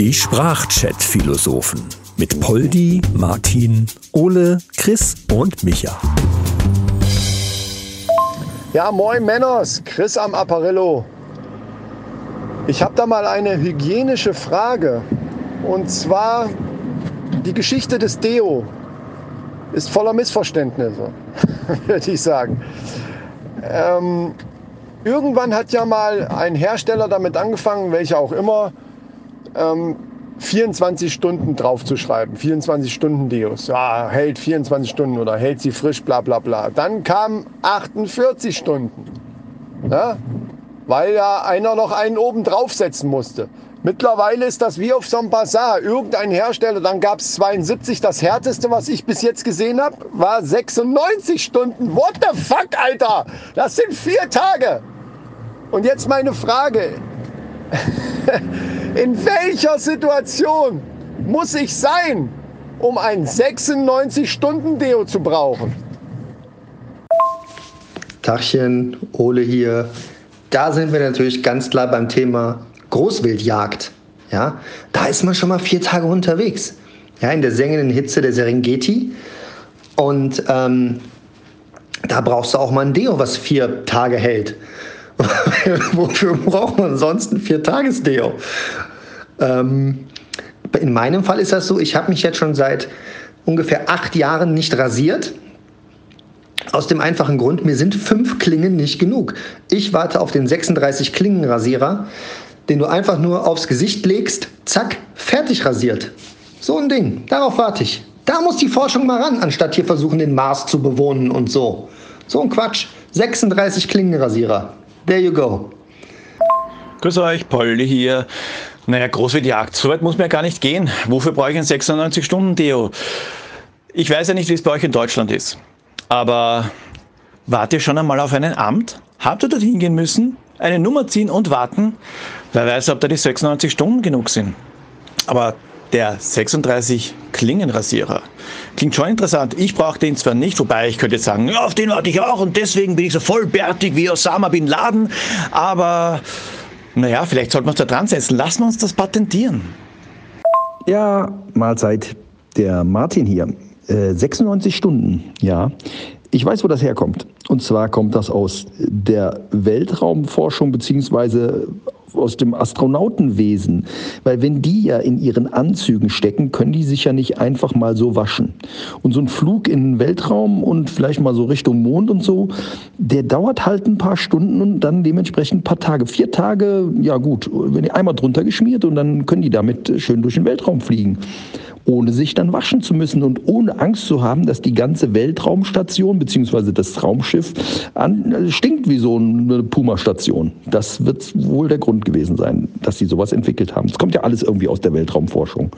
Die Sprachchat-Philosophen mit Poldi, Martin, Ole, Chris und Micha. Ja, moin Männers, Chris am Apparillo. Ich habe da mal eine hygienische Frage. Und zwar die Geschichte des Deo ist voller Missverständnisse, würde ich sagen. Ähm, irgendwann hat ja mal ein Hersteller damit angefangen, welcher auch immer, ähm, 24 Stunden draufzuschreiben. 24 Stunden Deos. Ja, hält 24 Stunden oder hält sie frisch, bla bla bla. Dann kam 48 Stunden. Ja? Weil ja einer noch einen oben draufsetzen musste. Mittlerweile ist das wie auf so einem Bazar. Irgendein Hersteller, dann gab es 72. Das härteste, was ich bis jetzt gesehen habe, war 96 Stunden. What the fuck, Alter? Das sind vier Tage. Und jetzt meine Frage. In welcher Situation muss ich sein, um ein 96-Stunden-Deo zu brauchen? Tachchen, Ole hier. Da sind wir natürlich ganz klar beim Thema Großwildjagd. Ja, da ist man schon mal vier Tage unterwegs. Ja, in der sengenden Hitze der Serengeti. Und ähm, da brauchst du auch mal ein Deo, was vier Tage hält. Wofür braucht man sonst ein Vier-Tages-Deo? Ähm, in meinem Fall ist das so, ich habe mich jetzt schon seit ungefähr acht Jahren nicht rasiert. Aus dem einfachen Grund, mir sind fünf Klingen nicht genug. Ich warte auf den 36 Klingenrasierer, den du einfach nur aufs Gesicht legst, zack, fertig rasiert. So ein Ding, darauf warte ich. Da muss die Forschung mal ran, anstatt hier versuchen, den Mars zu bewohnen und so. So ein Quatsch. 36 Klingenrasierer. There you go. Grüß euch, Polly hier. Naja, Großwildjagd, so weit muss man ja gar nicht gehen. Wofür brauche ich ein 96-Stunden-Deo? Ich weiß ja nicht, wie es bei euch in Deutschland ist. Aber wart ihr schon einmal auf einen Amt? Habt ihr dorthin gehen müssen, eine Nummer ziehen und warten? Wer weiß, ob da die 96 Stunden genug sind. Aber der 36 Klingenrasierer. Klingt schon interessant. Ich brauche den zwar nicht, wobei ich könnte jetzt sagen, ja, auf den warte ich auch und deswegen bin ich so vollbärtig wie Osama Bin Laden. Aber naja, vielleicht sollten wir uns da dran setzen. Lassen wir uns das patentieren. Ja, Mahlzeit. Der Martin hier. Äh, 96 Stunden, ja. Ich weiß, wo das herkommt. Und zwar kommt das aus der Weltraumforschung beziehungsweise aus dem Astronautenwesen. Weil wenn die ja in ihren Anzügen stecken, können die sich ja nicht einfach mal so waschen. Und so ein Flug in den Weltraum und vielleicht mal so Richtung Mond und so, der dauert halt ein paar Stunden und dann dementsprechend ein paar Tage. Vier Tage, ja gut, wenn die einmal drunter geschmiert und dann können die damit schön durch den Weltraum fliegen ohne sich dann waschen zu müssen und ohne Angst zu haben, dass die ganze Weltraumstation bzw. das Raumschiff an, äh, stinkt wie so eine Puma-Station. Das wird wohl der Grund gewesen sein, dass sie sowas entwickelt haben. Es kommt ja alles irgendwie aus der Weltraumforschung.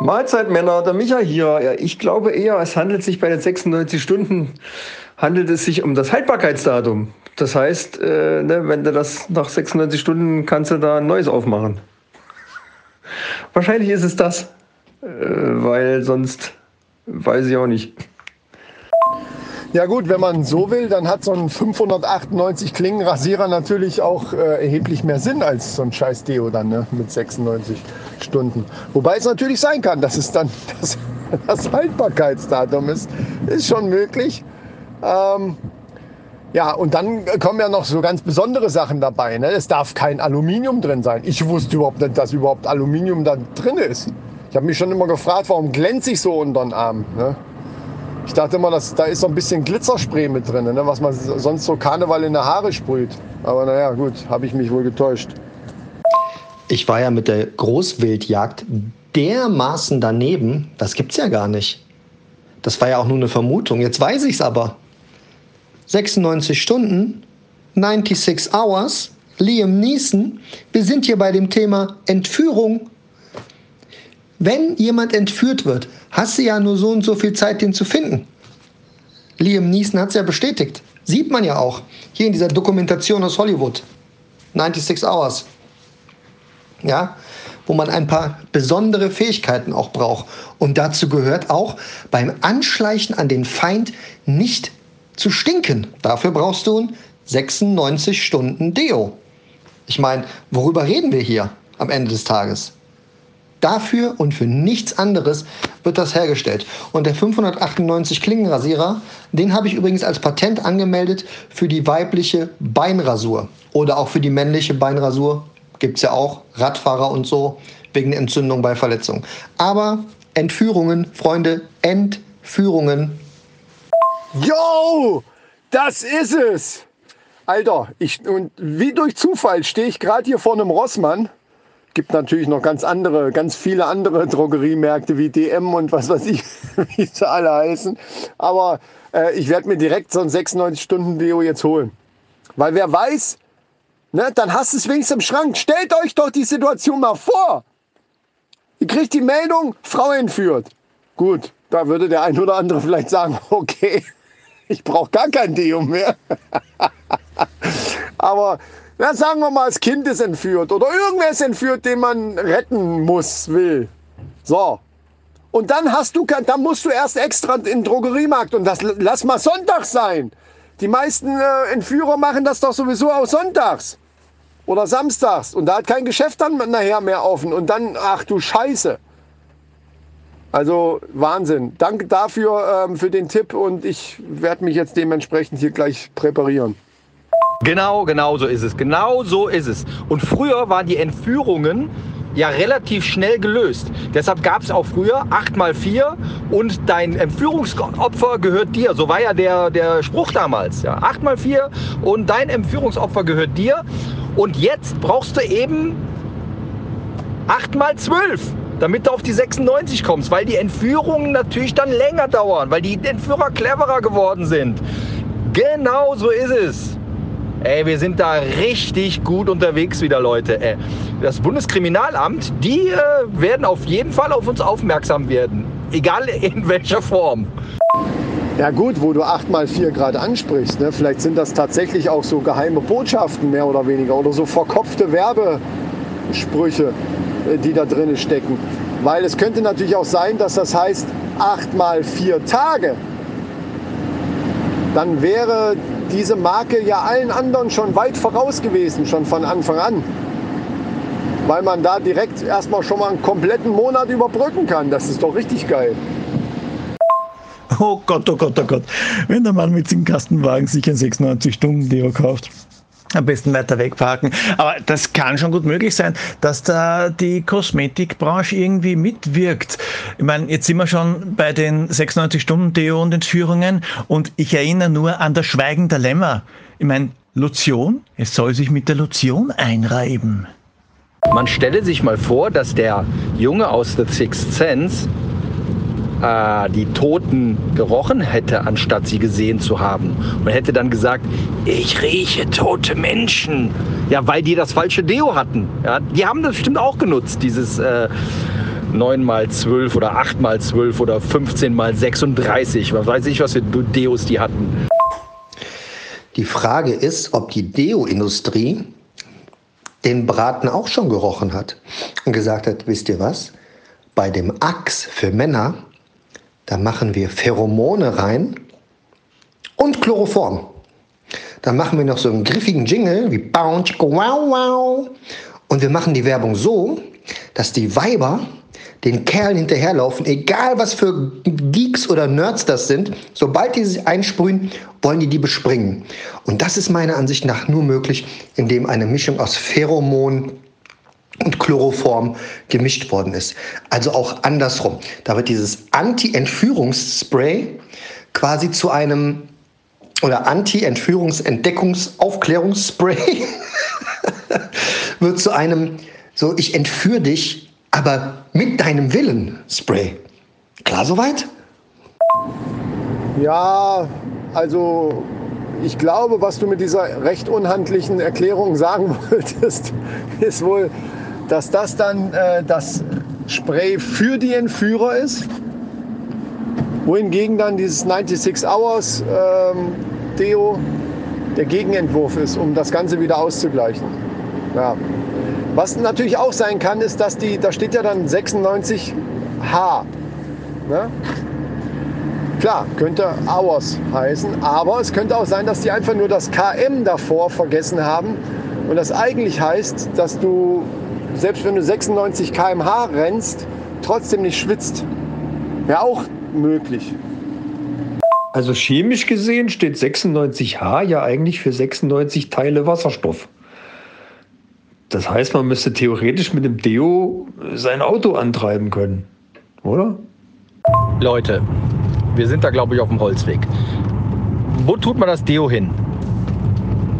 Mahlzeit Männer, der Micha hier. Ja, ich glaube eher, es handelt sich bei den 96 Stunden handelt es sich um das Haltbarkeitsdatum. Das heißt, äh, ne, wenn du das nach 96 Stunden kannst du da ein neues aufmachen. Wahrscheinlich ist es das. Äh, weil sonst weiß ich auch nicht. Ja gut, wenn man so will, dann hat so ein 598 Klingenrasierer natürlich auch äh, erheblich mehr Sinn als so ein scheiß Deo dann ne? mit 96 Stunden. Wobei es natürlich sein kann, dass es dann das, das Haltbarkeitsdatum ist. Ist schon möglich. Ähm, ja, und dann kommen ja noch so ganz besondere Sachen dabei. Ne? Es darf kein Aluminium drin sein. Ich wusste überhaupt nicht, dass überhaupt Aluminium da drin ist. Ich habe mich schon immer gefragt, warum glänze ich so unter den Arm. Ne? Ich dachte immer, dass, da ist so ein bisschen Glitzerspray mit drin, ne? was man sonst so Karneval in der Haare sprüht. Aber naja, gut, habe ich mich wohl getäuscht. Ich war ja mit der Großwildjagd dermaßen daneben, das gibt's ja gar nicht. Das war ja auch nur eine Vermutung. Jetzt weiß ich's aber. 96 Stunden, 96 Hours, Liam Neeson. Wir sind hier bei dem Thema Entführung wenn jemand entführt wird, hast du ja nur so und so viel Zeit, den zu finden. Liam Neeson hat es ja bestätigt. Sieht man ja auch. Hier in dieser Dokumentation aus Hollywood. 96 Hours. Ja, wo man ein paar besondere Fähigkeiten auch braucht. Und dazu gehört auch beim Anschleichen an den Feind nicht zu stinken. Dafür brauchst du ein 96 Stunden Deo. Ich meine, worüber reden wir hier am Ende des Tages? Dafür und für nichts anderes wird das hergestellt. Und der 598 Klingenrasierer, den habe ich übrigens als Patent angemeldet für die weibliche Beinrasur oder auch für die männliche Beinrasur. Gibt es ja auch Radfahrer und so wegen Entzündung bei Verletzungen. Aber Entführungen, Freunde, Entführungen. Yo, das ist es. Alter, ich, und wie durch Zufall stehe ich gerade hier vor einem Rossmann gibt natürlich noch ganz andere, ganz viele andere Drogeriemärkte wie DM und was weiß ich, wie sie alle heißen. Aber äh, ich werde mir direkt so ein 96-Stunden-Deo jetzt holen. Weil wer weiß, ne, dann hast du es wenigstens im Schrank. Stellt euch doch die Situation mal vor. Ihr kriegt die Meldung, Frau entführt. Gut, da würde der ein oder andere vielleicht sagen, okay, ich brauche gar kein Deo mehr. Aber na, sagen wir mal, das Kind ist entführt oder irgendwer ist entführt, den man retten muss, will. So. Und dann hast du, dann musst du erst extra in den Drogeriemarkt und das lass mal Sonntag sein. Die meisten äh, Entführer machen das doch sowieso auch sonntags oder samstags und da hat kein Geschäft dann nachher mehr offen und dann, ach du Scheiße. Also Wahnsinn. Danke dafür ähm, für den Tipp und ich werde mich jetzt dementsprechend hier gleich präparieren. Genau, genau so ist es. Genau so ist es. Und früher waren die Entführungen ja relativ schnell gelöst. Deshalb gab es auch früher 8x4 und dein Entführungsopfer gehört dir. So war ja der, der Spruch damals. Ja. 8x4 und dein Entführungsopfer gehört dir. Und jetzt brauchst du eben 8x12 damit du auf die 96 kommst, weil die Entführungen natürlich dann länger dauern, weil die Entführer cleverer geworden sind. Genau so ist es. Ey, wir sind da richtig gut unterwegs wieder, Leute. Ey. Das Bundeskriminalamt, die äh, werden auf jeden Fall auf uns aufmerksam werden. Egal in welcher Form. Ja gut, wo du 8x4 gerade ansprichst, ne? vielleicht sind das tatsächlich auch so geheime Botschaften mehr oder weniger oder so verkopfte Werbesprüche, äh, die da drin stecken. Weil es könnte natürlich auch sein, dass das heißt 8x4 Tage. Dann wäre diese Marke ja allen anderen schon weit voraus gewesen, schon von Anfang an. Weil man da direkt erstmal schon mal einen kompletten Monat überbrücken kann. Das ist doch richtig geil. Oh Gott, oh Gott, oh Gott. Wenn der Mann mit dem Kastenwagen sich ein 96-Stunden-Deo kauft am besten weiter wegparken. Aber das kann schon gut möglich sein, dass da die Kosmetikbranche irgendwie mitwirkt. Ich meine, jetzt sind wir schon bei den 96-Stunden-Deo und Entführungen und ich erinnere nur an das Schweigen der Lämmer. Ich meine, Lotion, es soll sich mit der Lotion einreiben. Man stelle sich mal vor, dass der Junge aus The Sixth Sense äh, die Toten gerochen hätte, anstatt sie gesehen zu haben. Und hätte dann gesagt, ich rieche tote Menschen. Ja, weil die das falsche Deo hatten. Ja, die haben das bestimmt auch genutzt, dieses äh, 9 x 12 oder 8 x 12 oder 15 x 36. Was weiß ich, was für Deos die hatten. Die Frage ist, ob die Deo-Industrie den Braten auch schon gerochen hat und gesagt hat, wisst ihr was? Bei dem Axe für Männer da machen wir Pheromone rein und Chloroform. Dann machen wir noch so einen griffigen Jingle wie Bounce, wow, wow. Und wir machen die Werbung so, dass die Weiber den Kerlen hinterherlaufen, egal was für Geeks oder Nerds das sind. Sobald die sich einsprühen, wollen die die bespringen. Und das ist meiner Ansicht nach nur möglich, indem eine Mischung aus Pheromon und Chloroform gemischt worden ist. Also auch andersrum. Da wird dieses Anti-Entführungsspray quasi zu einem oder Anti-Entführungs-Entdeckungsaufklärungsspray wird zu einem so ich entführe dich, aber mit deinem Willen Spray. Klar soweit? Ja, also ich glaube, was du mit dieser recht unhandlichen Erklärung sagen wolltest, ist wohl, dass das dann äh, das Spray für die Entführer ist, wohingegen dann dieses 96 Hours ähm, Deo der Gegenentwurf ist, um das Ganze wieder auszugleichen. Ja. Was natürlich auch sein kann, ist, dass die, da steht ja dann 96H. Ne? Klar, könnte Hours heißen, aber es könnte auch sein, dass die einfach nur das KM davor vergessen haben Und das eigentlich heißt, dass du, selbst wenn du 96 km/h rennst, trotzdem nicht schwitzt. Wäre auch möglich. Also chemisch gesehen steht 96H ja eigentlich für 96 Teile Wasserstoff. Das heißt, man müsste theoretisch mit dem Deo sein Auto antreiben können, oder? Leute, wir sind da, glaube ich, auf dem Holzweg. Wo tut man das Deo hin?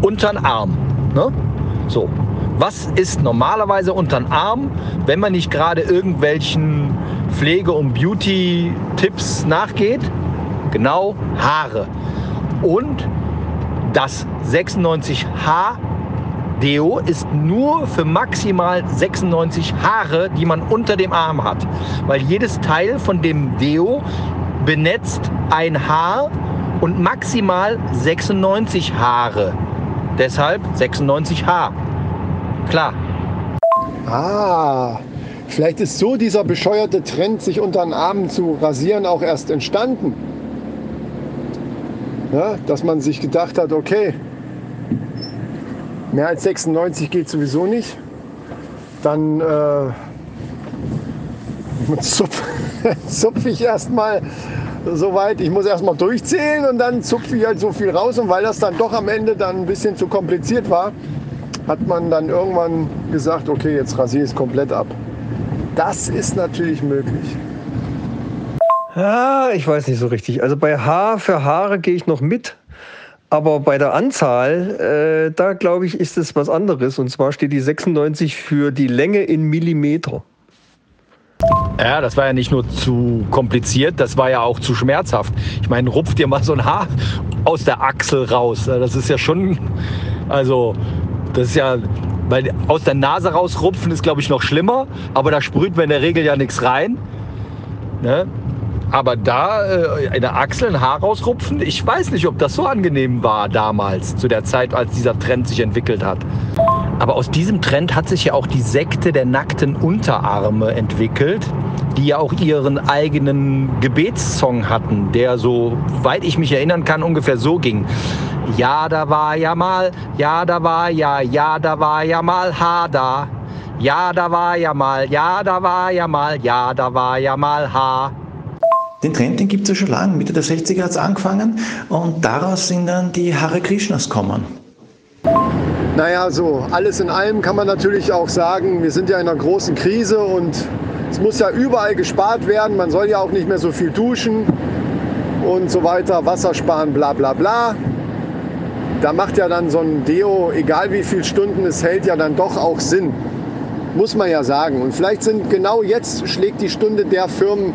Unter den Arm. Ne? So. Was ist normalerweise unter den Arm, wenn man nicht gerade irgendwelchen Pflege- und Beauty-Tipps nachgeht? Genau Haare. Und das 96H Deo ist nur für maximal 96 Haare, die man unter dem Arm hat. Weil jedes Teil von dem Deo benetzt ein Haar und maximal 96 Haare. Deshalb 96 Haar. Klar. Ah, vielleicht ist so dieser bescheuerte Trend, sich unter den Armen zu rasieren, auch erst entstanden. Ja, dass man sich gedacht hat, okay, mehr als 96 geht sowieso nicht. Dann äh, zupf, zupf ich erstmal so weit. Ich muss erstmal durchzählen und dann zupfe ich halt so viel raus. Und weil das dann doch am Ende dann ein bisschen zu kompliziert war, hat man dann irgendwann gesagt, okay, jetzt rasiere ich es komplett ab. Das ist natürlich möglich. Ja, ich weiß nicht so richtig. Also bei Haar für Haare gehe ich noch mit. Aber bei der Anzahl, äh, da glaube ich, ist es was anderes. Und zwar steht die 96 für die Länge in Millimeter. Ja, das war ja nicht nur zu kompliziert, das war ja auch zu schmerzhaft. Ich meine, rupft dir mal so ein Haar aus der Achsel raus. Das ist ja schon, also, das ist ja, weil aus der Nase rausrupfen ist, glaube ich, noch schlimmer. Aber da sprüht man in der Regel ja nichts rein. Ne? Aber da äh, in der Achsel ein Haar rausrupfen, ich weiß nicht, ob das so angenehm war damals, zu der Zeit, als dieser Trend sich entwickelt hat. Aber aus diesem Trend hat sich ja auch die Sekte der nackten Unterarme entwickelt, die ja auch ihren eigenen Gebetssong hatten, der so, weit ich mich erinnern kann, ungefähr so ging. Ja, da war ja mal, ja, da war ja, ja, da war ja mal Haar da. Ja, da war ja mal, ja, da war ja mal, ja, da war ja mal Haar. Den Trend, den gibt es ja schon lange. Mitte der 60er hat es angefangen und daraus sind dann die Hare Krishnas kommen. Naja, so alles in allem kann man natürlich auch sagen, wir sind ja in einer großen Krise und es muss ja überall gespart werden. Man soll ja auch nicht mehr so viel duschen und so weiter, Wasser sparen, bla bla bla. Da macht ja dann so ein Deo, egal wie viele Stunden es hält, ja dann doch auch Sinn. Muss man ja sagen. Und vielleicht sind genau jetzt schlägt die Stunde der Firmen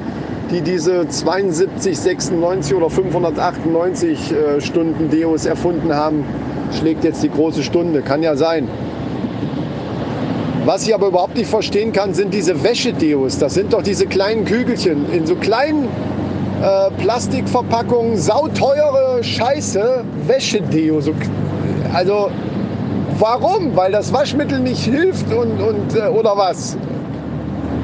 die diese 72, 96 oder 598 äh, Stunden Deos erfunden haben, schlägt jetzt die große Stunde. Kann ja sein. Was ich aber überhaupt nicht verstehen kann, sind diese Wäschedeos. Das sind doch diese kleinen Kügelchen in so kleinen äh, Plastikverpackungen, sauteure Scheiße, Wäschedeo. So, also warum? Weil das Waschmittel nicht hilft und, und äh, oder was?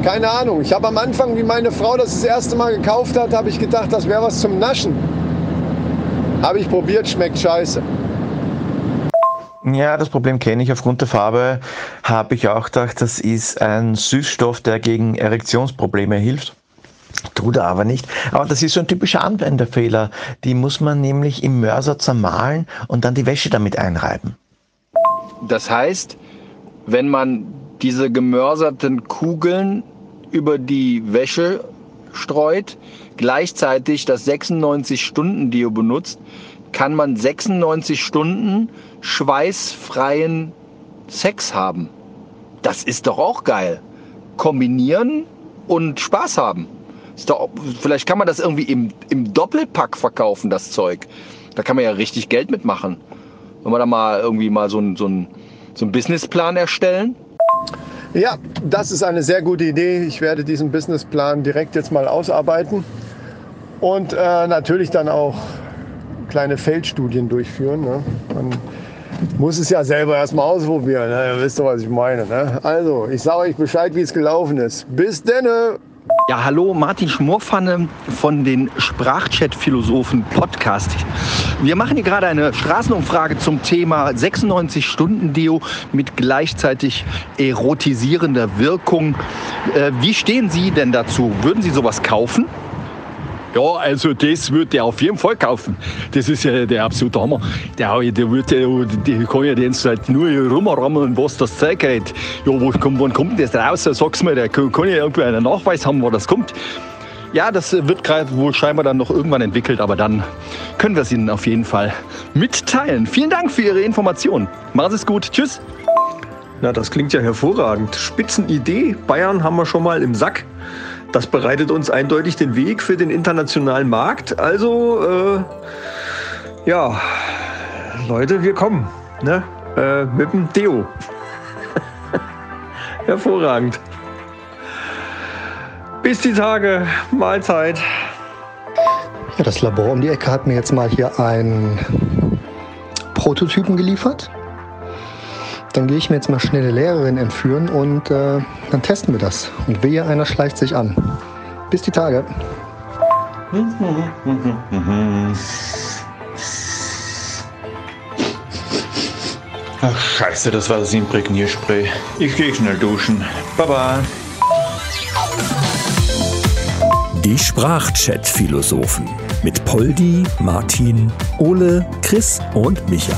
Keine Ahnung. Ich habe am Anfang, wie meine Frau das das erste Mal gekauft hat, habe ich gedacht, das wäre was zum Naschen. Habe ich probiert, schmeckt scheiße. Ja, das Problem kenne ich. Aufgrund der Farbe habe ich auch gedacht, das ist ein Süßstoff, der gegen Erektionsprobleme hilft. Tut er aber nicht. Aber das ist so ein typischer Anwenderfehler. Die muss man nämlich im Mörser zermahlen und dann die Wäsche damit einreiben. Das heißt, wenn man diese gemörserten Kugeln über die Wäsche streut, gleichzeitig das 96-Stunden-Dio benutzt, kann man 96 Stunden schweißfreien Sex haben. Das ist doch auch geil. Kombinieren und Spaß haben. Doch, vielleicht kann man das irgendwie im, im Doppelpack verkaufen, das Zeug. Da kann man ja richtig Geld mitmachen. Wenn wir da mal irgendwie mal so einen so so einen Businessplan erstellen. Ja, das ist eine sehr gute Idee. Ich werde diesen Businessplan direkt jetzt mal ausarbeiten und äh, natürlich dann auch kleine Feldstudien durchführen. Ne? Man muss es ja selber erstmal ausprobieren. Ne? Ihr wisst doch, was ich meine. Ne? Also, ich sage euch Bescheid, wie es gelaufen ist. Bis denne! Ja, hallo, Martin Schmorpfanne von den Sprachchat-Philosophen Podcast. Wir machen hier gerade eine Straßenumfrage zum Thema 96-Stunden-Deo mit gleichzeitig erotisierender Wirkung. Äh, wie stehen Sie denn dazu? Würden Sie sowas kaufen? Ja, also das würde er auf jeden Fall kaufen. Das ist ja der absolute Hammer. Der, der, wird, der, der kann ja die ganze Zeit nur rumrammeln, was das Zeug geht. Ja, wo, wann kommt das raus? Sag's mir, der kann, kann ja irgendwie einen Nachweis haben, wo das kommt. Ja, das wird gerade wohl scheinbar dann noch irgendwann entwickelt, aber dann können wir es Ihnen auf jeden Fall mitteilen. Vielen Dank für Ihre Information. Machen Sie es gut. Tschüss. Na, das klingt ja hervorragend. Spitzenidee. Bayern haben wir schon mal im Sack. Das bereitet uns eindeutig den Weg für den internationalen Markt. Also, äh, ja, Leute, wir kommen. Ne? Äh, mit dem Deo. Hervorragend. Bis die Tage. Mahlzeit. Ja, das Labor um die Ecke hat mir jetzt mal hier einen Prototypen geliefert. Dann gehe ich mir jetzt mal schnell eine Lehrerin entführen und äh, dann testen wir das. Und wehe, einer schleicht sich an. Bis die Tage. Ach, scheiße, das war das Imprägnierspray. Ich gehe schnell duschen. Baba. Die Sprachchat-Philosophen mit Poldi, Martin, Ole, Chris und Micha.